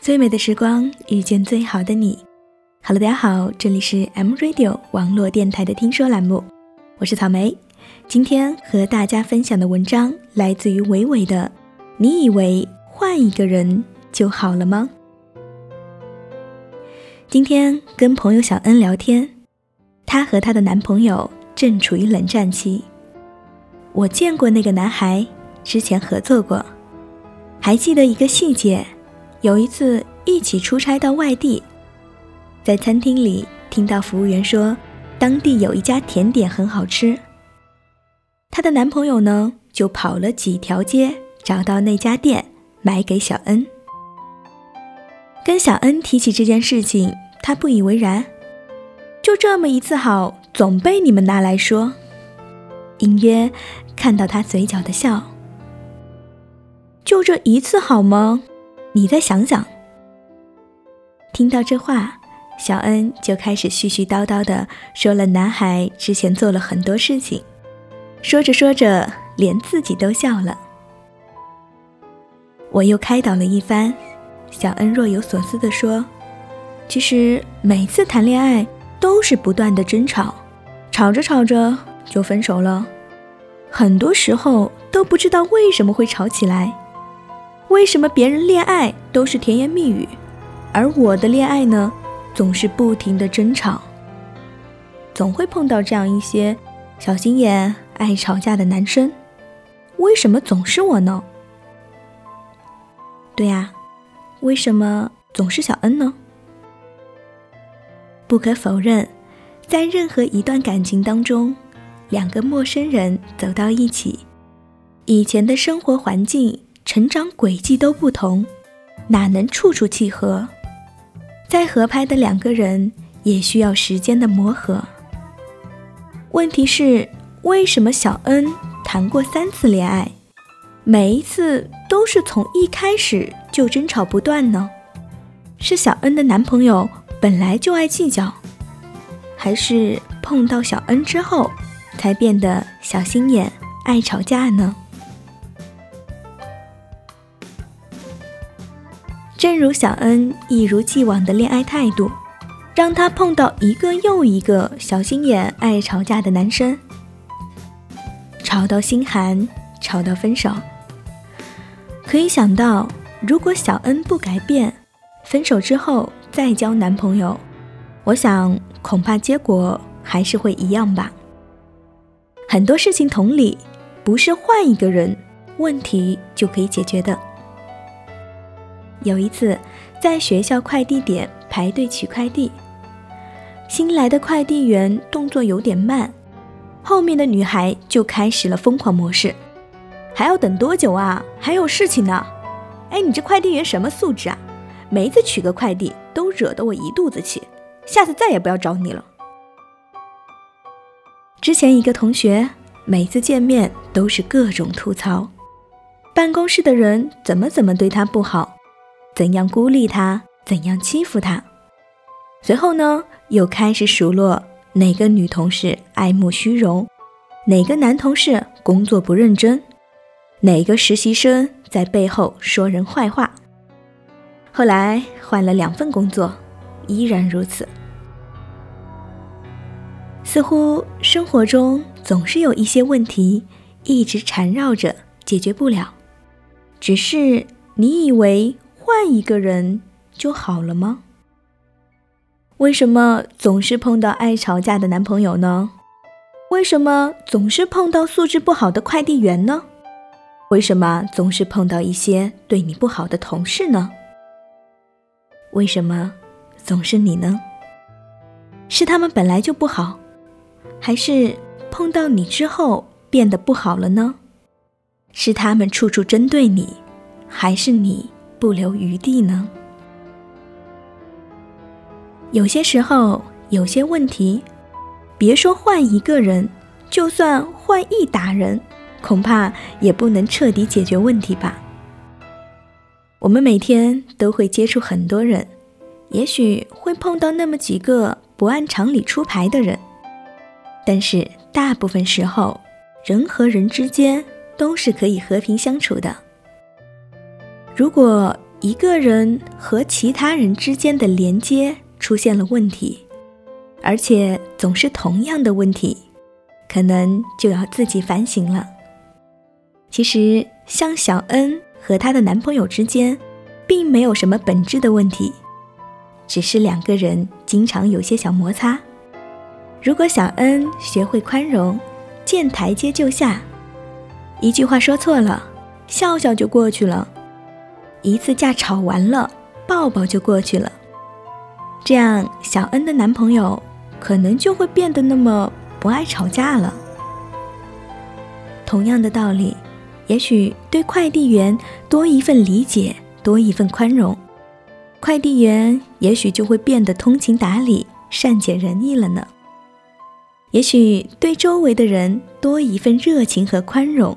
最美的时光遇见最好的你。Hello，大家好，这里是 M Radio 网络电台的听说栏目，我是草莓。今天和大家分享的文章来自于伟伟的。你以为换一个人就好了吗？今天跟朋友小恩聊天，她和她的男朋友正处于冷战期。我见过那个男孩，之前合作过，还记得一个细节。有一次一起出差到外地，在餐厅里听到服务员说，当地有一家甜点很好吃。她的男朋友呢，就跑了几条街找到那家店，买给小恩。跟小恩提起这件事情，她不以为然，就这么一次好，总被你们拿来说。隐约看到他嘴角的笑，就这一次好吗？你再想想。听到这话，小恩就开始絮絮叨叨的说了男孩之前做了很多事情，说着说着，连自己都笑了。我又开导了一番，小恩若有所思的说：“其实每次谈恋爱都是不断的争吵，吵着吵着就分手了，很多时候都不知道为什么会吵起来。”为什么别人恋爱都是甜言蜜语，而我的恋爱呢，总是不停的争吵？总会碰到这样一些小心眼、爱吵架的男生，为什么总是我呢？对呀，为什么总是小恩呢？不可否认，在任何一段感情当中，两个陌生人走到一起，以前的生活环境。成长轨迹都不同，哪能处处契合？再合拍的两个人也需要时间的磨合。问题是，为什么小恩谈过三次恋爱，每一次都是从一开始就争吵不断呢？是小恩的男朋友本来就爱计较，还是碰到小恩之后才变得小心眼、爱吵架呢？正如小恩一如既往的恋爱态度，让她碰到一个又一个小心眼、爱吵架的男生，吵到心寒，吵到分手。可以想到，如果小恩不改变，分手之后再交男朋友，我想恐怕结果还是会一样吧。很多事情同理，不是换一个人，问题就可以解决的。有一次，在学校快递点排队取快递，新来的快递员动作有点慢，后面的女孩就开始了疯狂模式：“还要等多久啊？还有事情呢！哎，你这快递员什么素质啊？每次取个快递都惹得我一肚子气，下次再也不要找你了。”之前一个同学每次见面都是各种吐槽，办公室的人怎么怎么对他不好。怎样孤立他？怎样欺负他？随后呢，又开始数落哪个女同事爱慕虚荣，哪个男同事工作不认真，哪个实习生在背后说人坏话。后来换了两份工作，依然如此。似乎生活中总是有一些问题一直缠绕着，解决不了。只是你以为。换一个人就好了吗？为什么总是碰到爱吵架的男朋友呢？为什么总是碰到素质不好的快递员呢？为什么总是碰到一些对你不好的同事呢？为什么总是你呢？是他们本来就不好，还是碰到你之后变得不好了呢？是他们处处针对你，还是你？不留余地呢？有些时候，有些问题，别说换一个人，就算换一打人，恐怕也不能彻底解决问题吧。我们每天都会接触很多人，也许会碰到那么几个不按常理出牌的人，但是大部分时候，人和人之间都是可以和平相处的。如果一个人和其他人之间的连接出现了问题，而且总是同样的问题，可能就要自己反省了。其实，像小恩和她的男朋友之间，并没有什么本质的问题，只是两个人经常有些小摩擦。如果小恩学会宽容，见台阶就下，一句话说错了，笑笑就过去了。一次架吵完了，抱抱就过去了。这样，小恩的男朋友可能就会变得那么不爱吵架了。同样的道理，也许对快递员多一份理解，多一份宽容，快递员也许就会变得通情达理、善解人意了呢。也许对周围的人多一份热情和宽容，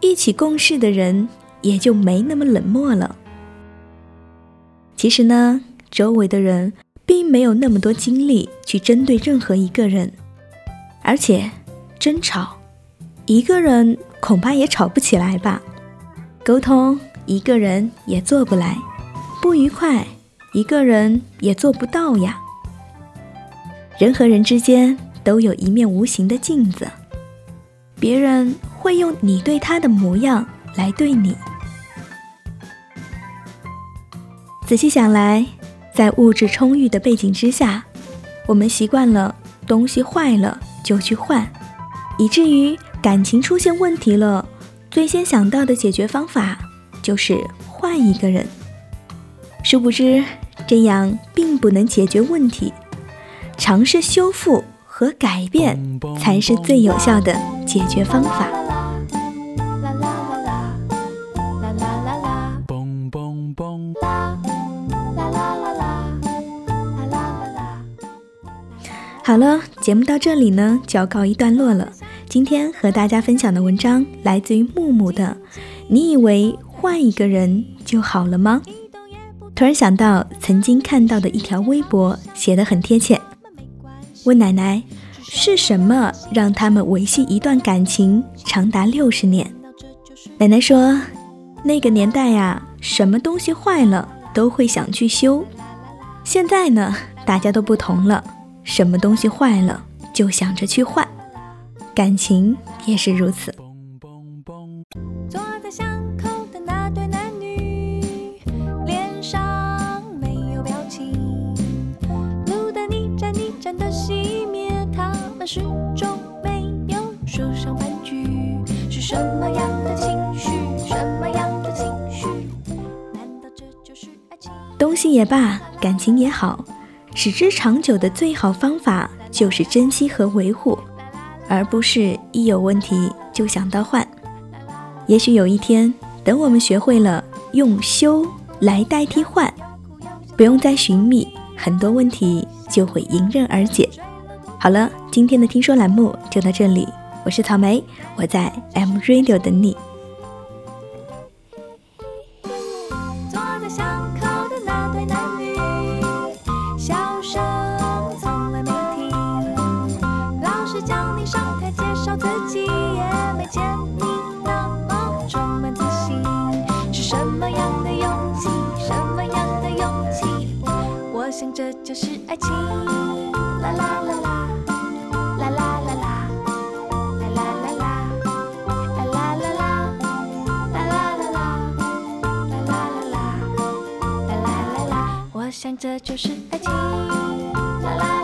一起共事的人。也就没那么冷漠了。其实呢，周围的人并没有那么多精力去针对任何一个人，而且争吵，一个人恐怕也吵不起来吧；沟通，一个人也做不来；不愉快，一个人也做不到呀。人和人之间都有一面无形的镜子，别人会用你对他的模样来对你。仔细想来，在物质充裕的背景之下，我们习惯了东西坏了就去换，以至于感情出现问题了，最先想到的解决方法就是换一个人。殊不知，这样并不能解决问题，尝试修复和改变才是最有效的解决方法。好了，节目到这里呢就要告一段落了。今天和大家分享的文章来自于木木的。你以为换一个人就好了吗？突然想到曾经看到的一条微博，写的很贴切。问奶奶，是什么让他们维系一段感情长达六十年？奶奶说，那个年代呀，什么东西坏了都会想去修。现在呢，大家都不同了。什么东西坏了就想着去换，感情也是如此。坐在巷口的那对男女，脸上没有表情。路灯一盏一盏的熄灭，他们始终没有说上半句。是什么样的情绪？什么样的情绪？难道这就是爱情？东西也罢，感情也好。使之长久的最好方法就是珍惜和维护，而不是一有问题就想到换。也许有一天，等我们学会了用修来代替换，不用再寻觅，很多问题就会迎刃而解。好了，今天的听说栏目就到这里，我是草莓，我在 M Radio 等你。叫你上台介绍自己，也没见你那么充满自信，是什么样的勇气？什么样的勇气？我想这就是爱情。啦啦啦啦，啦啦啦啦，啦啦啦啦，啦啦啦啦，啦啦啦啦，啦啦啦啦，我想这就是爱情。啦啦。